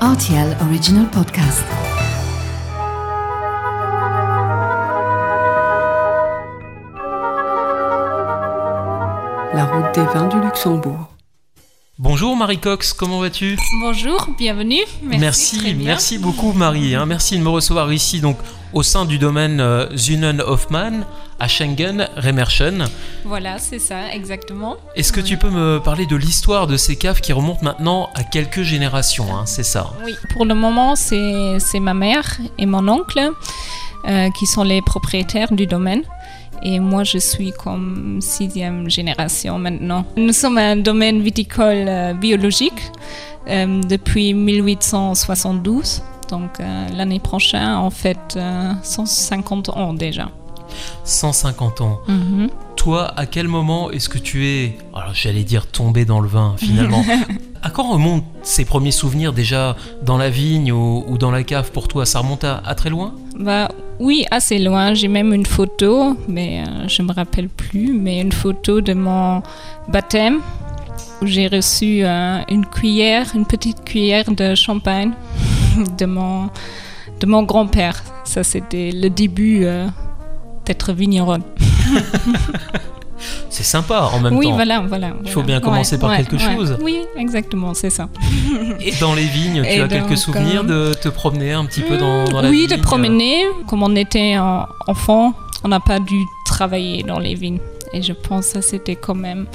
RTL Original Podcast. La route des vins du Luxembourg. Bonjour Marie Cox, comment vas-tu? Bonjour, bienvenue. Merci, merci, beaucoup Marie. hein. Merci de me recevoir ici donc au sein du domaine euh, Zunen Hoffmann à Schengen, Remerschen. Voilà, c'est ça, exactement. Est-ce que tu peux me parler de l'histoire de ces caves qui remontent maintenant à quelques générations hein, C'est ça? Oui, pour le moment, c'est c'est ma mère et mon oncle euh, qui sont les propriétaires du domaine. Et moi, je suis comme sixième génération maintenant. Nous sommes un domaine viticole euh, biologique euh, depuis 1872. Donc euh, l'année prochaine, en fait, euh, 150 ans déjà. 150 ans. Mhm. Toi, à quel moment est-ce que tu es, alors j'allais dire tombé dans le vin finalement À quand remontent ces premiers souvenirs déjà dans la vigne ou, ou dans la cave pour toi? Ça remonte à, à très loin? Bah oui, assez loin. J'ai même une photo, mais euh, je me rappelle plus, mais une photo de mon baptême où j'ai reçu euh, une cuillère, une petite cuillère de champagne de mon de mon grand-père. Ça c'était le début euh, d'être vigneronne. C'est sympa en même oui, temps. voilà, voilà. Il faut bien commencer par quelque chose. Oui, exactement, c'est ça. Et dans les vignes, tu Et as quelques souvenirs de te promener un petit peu dans, dans la oui, vigne de promener. Comme on était euh, enfant, on n'a pas dû travailler dans les vignes. Et je pense que c'était quand même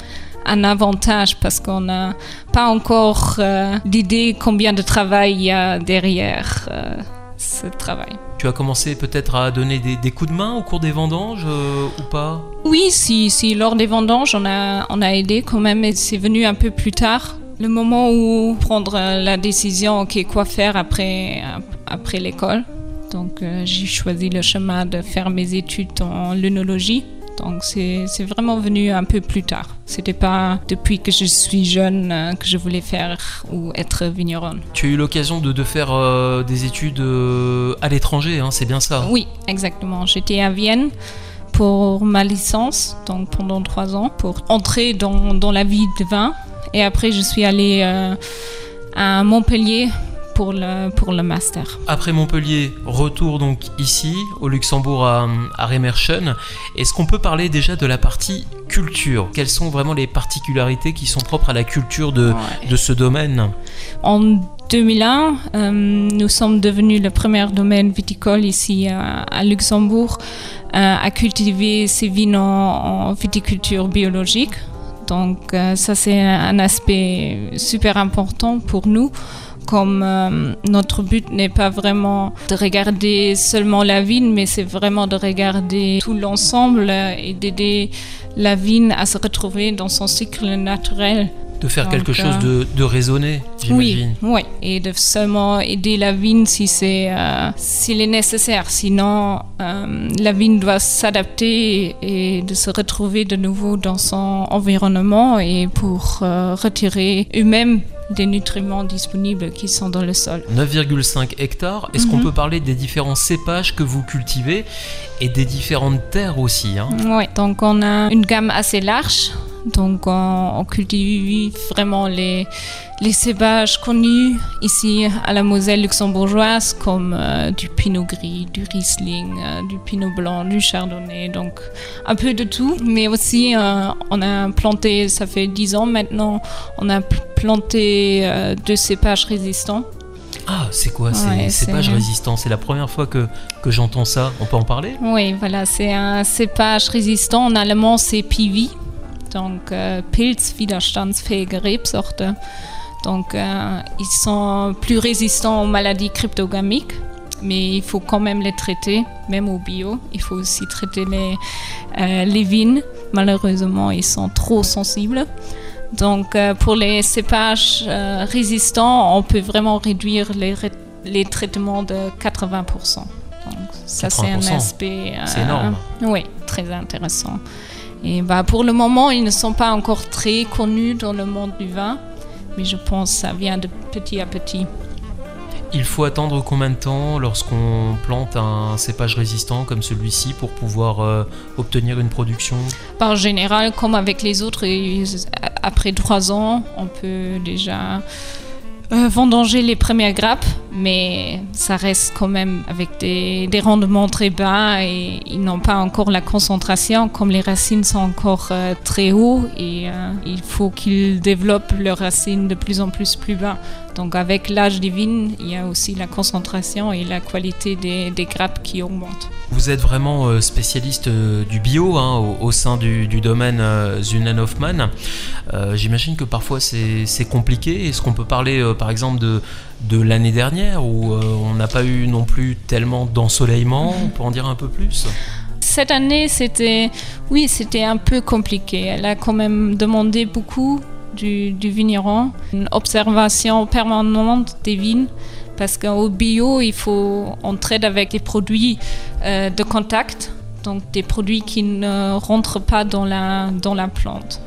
un avantage parce qu'on n'a pas encore euh, d'idée combien de travail il y a derrière euh, ce travail. Tu as commencé peut-être à donner des, des coups de main au cours des vendanges euh, ou pas? Oui, si, si lors des vendanges, on a, on a aidé quand même, mais c'est venu un peu plus tard. Le moment où prendre euh, la décision, ok, quoi faire après, après l'école. Donc euh, j'ai choisi le chemin de faire mes études en lunologie. Donc c'est vraiment venu un peu plus tard. C'était pas depuis que je suis jeune euh, que je voulais faire ou être vigneronne. Tu as eu l'occasion de, de faire euh, des études euh, à l'étranger, hein, c'est bien ça Oui, exactement. J'étais à Vienne pour ma licence, donc pendant trois ans, pour entrer dans, dans la vie de vin. Et après, je suis allée euh, à Montpellier pour le, pour le master. Après Montpellier, retour donc ici, au Luxembourg, à, à Remerschen. Est-ce qu'on peut parler déjà de la partie culture? Quelles sont vraiment les particularités qui sont propres à la culture de, Ouais. de ce domaine? En 2001, euh, nous sommes devenus le premier domaine viticole ici à, à Luxembourg euh, à cultiver ces vignes en, en viticulture biologique. Donc euh, ça c'est un aspect super important pour nous. Comme euh, notre but n'est pas vraiment de regarder seulement la vigne, mais c'est vraiment de regarder tout l'ensemble euh, et d'aider la vigne à se retrouver dans son cycle naturel. De faire Donc, quelque chose de, de raisonné, Oui, j'imagine. oui, et de seulement aider la vigne si c'est euh, s'il est nécessaire. Sinon, euh, la vigne doit s'adapter et, et de se retrouver de nouveau dans son environnement et pour euh, retirer eux-mêmes des nutriments disponibles qui sont dans le sol. 9,5 hectares. Est-ce qu'on Mhm. peut parler des différents cépages que vous cultivez et des différentes terres aussi hein? Oui, donc on a une gamme assez large. Donc on, on cultive vraiment les, les cépages connus ici à la Moselle luxembourgeoise comme euh, du pinot gris, du riesling, euh, du pinot blanc, du chardonnay, donc un peu de tout. Mais aussi euh, on a planté, ça fait 10 ans maintenant, on a p- planté euh, deux cépages résistants. Ah, c'est quoi ces Ouais, cépages résistants? C'est la première fois que, que j'entends ça. On peut en parler? Oui, voilà, c'est un cépage résistant. En allemand, c'est PV, donc euh, Pilzwiderstandsfähige Rebsorte. Donc, euh, ils sont plus résistants aux maladies cryptogamiques, mais il faut quand même les traiter, même au bio. Il faut aussi traiter les, euh, les vignes. Malheureusement, ils sont trop sensibles. Donc, euh, pour les cépages euh, résistants, on peut vraiment réduire les, traitements de 80%. Donc, ça, c'est un 80%, aspect. euh, énorme. Oui, très intéressant. Et bah, pour le moment, ils ne sont pas encore très connus dans le monde du vin, mais je pense que ça vient de petit à petit. Il faut attendre combien de temps lorsqu'on plante un cépage résistant comme celui-ci pour pouvoir euh, obtenir une production? Par général, comme avec les autres, après trois ans, on peut déjà euh, vendanger les premières grappes, mais ça reste quand même avec des, des rendements très bas et ils n'ont pas encore la concentration comme les racines sont encore euh, très hauts et euh, il faut qu'ils développent leurs racines de plus en plus plus bas. Donc avec l'âge des vignes, il y a aussi la concentration et la qualité des, des grappes qui augmentent. Vous êtes vraiment euh, spécialiste euh, du bio hein, au, au sein du, du domaine euh, Zunenhoffmann. Euh, J'imagine que parfois c'est c'est compliqué. Est-ce qu'on peut parler euh, par exemple de, de l'année dernière où euh, on n'a pas eu non plus tellement d'ensoleillement On peut en dire un peu plus? Cette année, c'était, oui, c'était un peu compliqué. Elle a quand même demandé beaucoup du, du vigneron, une observation permanente des vignes, parce qu'au bio, il faut, on traite avec des produits euh, de contact, donc des produits qui ne rentrent pas dans la, dans la plante.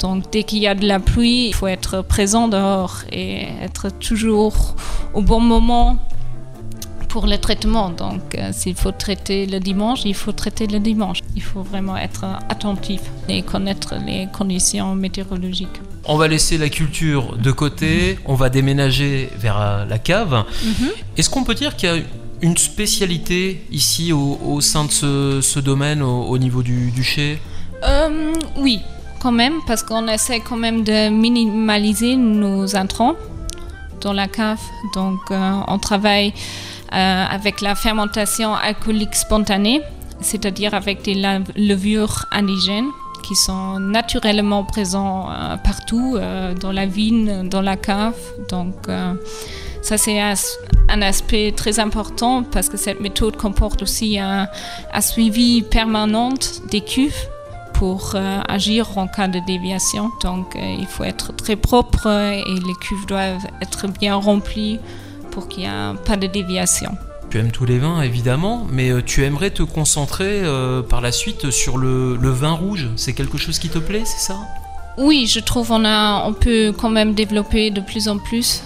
Donc dès qu'il y a de la pluie, il faut être présent dehors et être toujours au bon moment pour le traitement. Donc, euh, s'il faut traiter le dimanche, il faut traiter le dimanche. Il faut vraiment être attentif et connaître les conditions météorologiques. On va laisser la culture de côté, on va déménager vers euh, la cave. Est-ce qu'on peut dire qu'il y a une spécialité ici au, au sein de ce, ce domaine au, au niveau du, du chai? Euh, oui, quand même, parce qu'on essaie quand même de minimaliser nos intrants dans la cave. Donc, euh, on travaille euh, avec la fermentation alcoolique spontanée, c'est-à-dire avec des levures indigènes qui sont naturellement présents euh, partout, euh, dans la vigne, dans la cave. Donc, euh, ça, c'est un, aspect très important parce que cette méthode comporte aussi un, suivi permanent des cuves pour agir en cas de déviation. Donc, il faut être très propre et les cuves doivent être bien remplies pour qu'il n'y ait pas de déviation. Tu aimes tous les vins évidemment, mais euh, tu aimerais te concentrer euh, par la suite sur le, vin rouge. C'est quelque chose qui te plaît, c'est ça? Oui, je trouve on a, on peut quand même développer de plus en plus,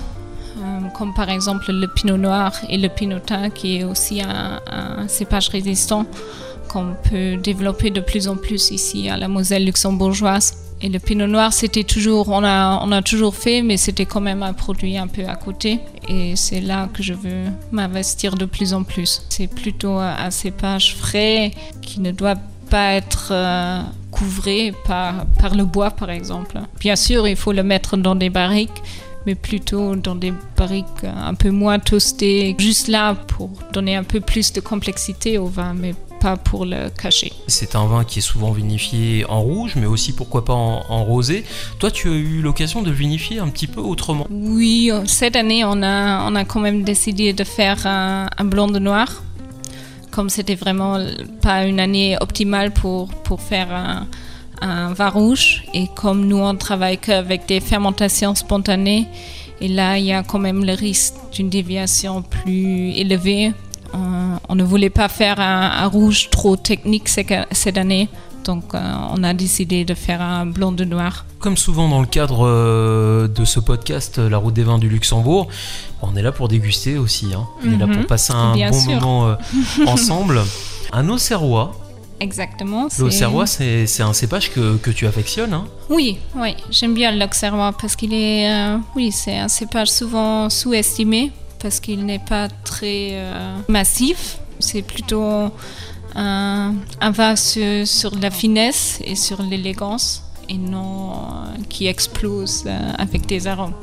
euh, comme par exemple le pinot noir et le pinotin, qui est aussi un cépage résistant qu'on peut développer de plus en plus ici à la Moselle luxembourgeoise. Et le pinot noir, c'était toujours, on a, on a toujours fait, mais c'était quand même un produit un peu à côté. Et c'est là que je veux m'investir de plus en plus. C'est plutôt un cépage frais qui ne doit pas être euh, couvré par, par le bois, par exemple. Bien sûr, il faut le mettre dans des barriques, mais plutôt dans des barriques un peu moins toastées, juste là pour donner un peu plus de complexité au vin, mais pas pour le cacher. C'est un vin qui est souvent vinifié en rouge, mais aussi pourquoi pas en, en rosé. Toi, tu as eu l'occasion de vinifier un petit peu autrement. Oui, cette année, on a, on a quand même décidé de faire un, un blanc de noir. Comme c'était vraiment pas une année optimale pour, pour faire un, un vin rouge, et comme nous, on travaille qu'avec des fermentations spontanées, et là, il y a quand même le risque d'une déviation plus élevée. On, ne voulait pas faire un, un rouge trop technique cette année, donc euh, on a décidé de faire un blanc de noir. Comme souvent dans le cadre euh, de ce podcast, euh, La route des vins du Luxembourg, on est là pour déguster aussi. hein. On est là Mhm, pour passer un bon sûr. moment euh, ensemble. Un Auxerrois. Exactement. L'Auxerrois, c'est un cépage que, que tu affectionnes. hein. Oui, oui, j'aime bien l'Auxerrois parce qu'il est, oui, c'est un cépage souvent sous-estimé parce qu'il n'est pas très massif. C'est plutôt un, un vin sur, sur la finesse et sur l'élégance et non euh, qui explose euh, avec des arômes.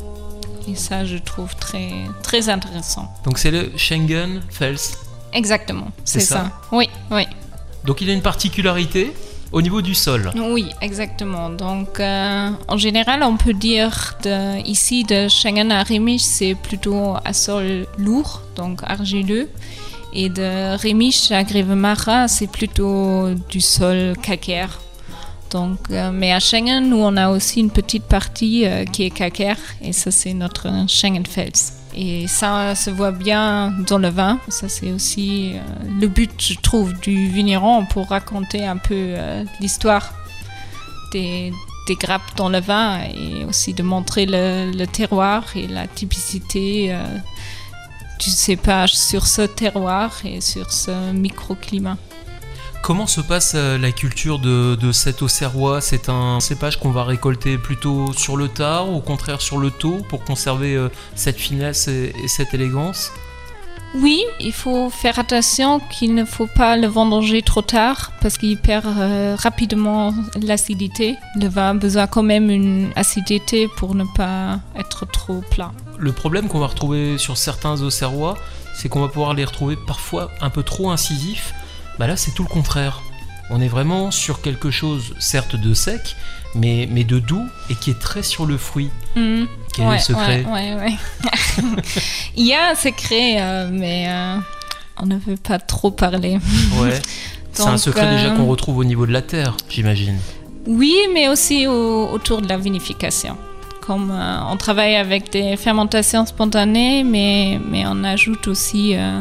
Et ça, je trouve très, très intéressant. Donc c'est le Schengen Fels. Exactement, C'est c'est ça ça. Oui, oui. Donc il a une particularité au niveau du sol. Oui, exactement. Donc, euh, en général, on peut dire de, ici de Schengen à Rémisch, c'est plutôt un sol lourd, donc argileux. Et de Rémisch à Grevemara, c'est plutôt du sol calcaire. Donc, euh, mais à Schengen, nous, on a aussi une petite partie euh, qui est calcaire, et ça, c'est notre Schengenfels. Et ça se voit bien dans le vin. Ça, c'est aussi euh, le but, je trouve, du vigneron pour raconter un peu euh, l'histoire des, des grappes dans le vin et aussi de montrer le terroir et la typicité euh, du cépage sur ce terroir et sur ce microclimat. Comment se passe euh, la culture de, cet Auxerrois? C'est un cépage qu'on va récolter plutôt sur le tard ou au contraire sur le tôt pour conserver euh, cette finesse et cette élégance? Oui, il faut faire attention qu'il ne faut pas le vendanger trop tard parce qu'il perd euh, rapidement l'acidité. Le vin a besoin quand même d'une acidité pour ne pas être trop plat. Le problème qu'on va retrouver sur certains Auxerrois, c'est qu'on va pouvoir les retrouver parfois un peu trop incisifs. Bah là, c'est tout le contraire. On est vraiment sur quelque chose, certes de sec, mais, mais de doux et qui est très sur le fruit. Mhm. Quel est le secret ouais, ouais, ouais. Il y a un secret, euh, mais euh, on ne veut pas trop parler. C'est un secret euh, déjà qu'on retrouve au niveau de la terre, j'imagine. Oui, mais aussi au- autour de la vinification. Comme euh, on travaille avec des fermentations spontanées, mais, mais on ajoute aussi euh,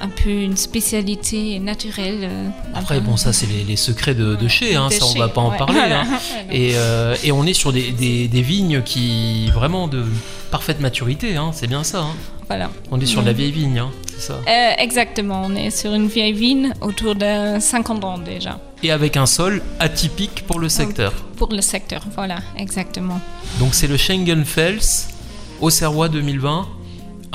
un peu une spécialité naturelle. euh, Après, bon, ça, c'est les, les secrets de, de chez, hein, de ça, on va pas en ouais. parler. hein. Et, euh, et on est sur des, des- des vignes qui, vraiment, de parfaite maturité, hein, c'est bien ça. Voilà. On est sur de la Mhm. vieille vigne, hein, c'est ça. Euh, exactement, on est sur une vieille vigne autour de 50 ans déjà. Et avec un sol atypique pour le secteur. Pour le secteur, voilà, exactement. Donc c'est le Schengenfels Auxerrois 2020.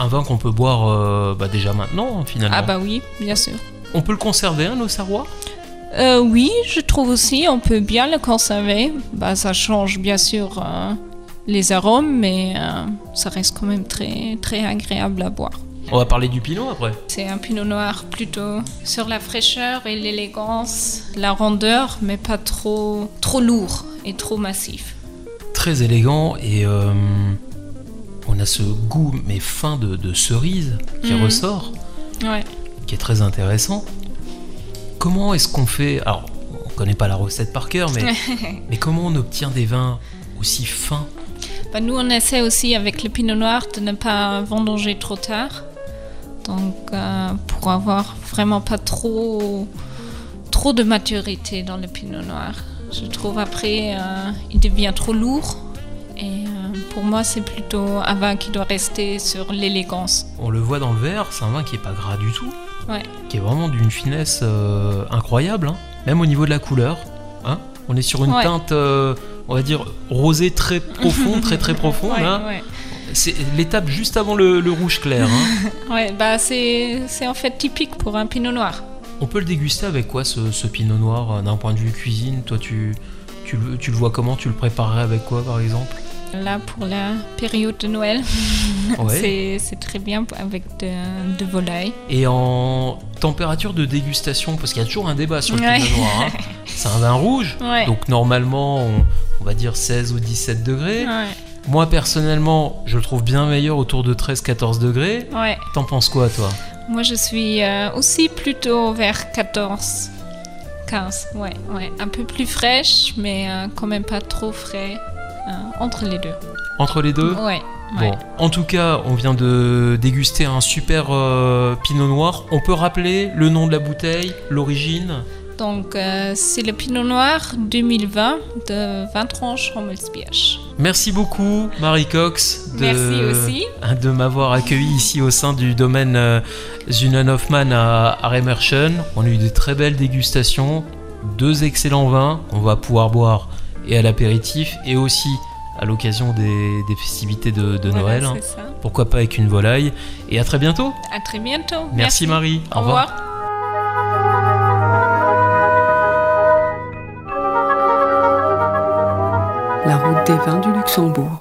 Un vin qu'on peut boire euh, bah, déjà maintenant, finalement. Ah bah oui, bien sûr. On peut le conserver, un Auxerrois Euh, oui, je trouve aussi, on peut bien le conserver. Bah, ça change bien sûr euh, les arômes, mais ça reste quand même très, très agréable à boire. On va parler du Pinot après. C'est un pinot noir plutôt sur la fraîcheur et l'élégance, la rondeur, mais pas trop, trop lourd et trop massif. Très élégant et on a ce goût mais fin de, de cerise qui Mhm. ressort, Ouais. qui est très intéressant. Comment est-ce qu'on fait Alors, on connaît pas la recette par cœur, mais, mais comment on obtient des vins aussi fins? Bah, nous, on essaie aussi avec le pinot noir de ne pas vendanger trop tard. Donc, euh, pour avoir vraiment pas trop, trop de maturité dans le pinot noir. Je trouve après, euh, il devient trop lourd. Et euh, pour moi, c'est plutôt un vin qui doit rester sur l'élégance. On le voit dans le verre, c'est un vin qui est pas gras du tout, Ouais. qui est vraiment d'une finesse euh, incroyable, hein. même au niveau de la couleur. hein. on est sur une Ouais. teinte, euh, on va dire, rosée très profonde, très très profonde. Ouais, hein. ouais. C'est l'étape juste avant le, le rouge clair. hein. Ouais, bah c'est c'est en fait typique pour un pinot noir. On peut le déguster avec quoi ce, ce pinot noir euh, d'un point de vue cuisine? Toi, tu, tu, le, tu le vois comment? Tu le préparerais avec quoi par exemple? Là, pour la période de Noël, Ouais. c'est très bien avec de, de volaille. Et en température de dégustation, parce qu'il y a toujours un débat sur le Ouais. pinot noir. hein. C'est un vin rouge, Ouais. donc normalement on, on va dire 16 ou 17 degrés. Moi personnellement, je le trouve bien meilleur autour de 13-14 degrés. T'en penses quoi toi? Moi, je suis euh, aussi plutôt vers 14, 15. Ouais, ouais. Un peu plus fraîche, mais euh, quand même pas trop frais. Euh, entre les deux. Entre les deux Ouais. Bon, en tout cas, on vient de déguster un super euh, pinot noir. On peut rappeler le nom de la bouteille, l'origine Donc, euh, c'est le Pinot Noir 2020 de Vintranche Rommelsbierge. Merci beaucoup, Marie Cox, de, Merci aussi. de m'avoir accueilli ici au sein du domaine euh, Zunenhoffmann à, à Remerschen. On a eu de très belles dégustations, deux excellents vins qu'on va pouvoir boire et à l'apéritif et aussi à l'occasion des, des festivités de, de Voilà, Noël. hein. Pourquoi pas avec une volaille. Et à très bientôt. À très bientôt. Merci, Marie. Au revoir. La route des vins du Luxembourg.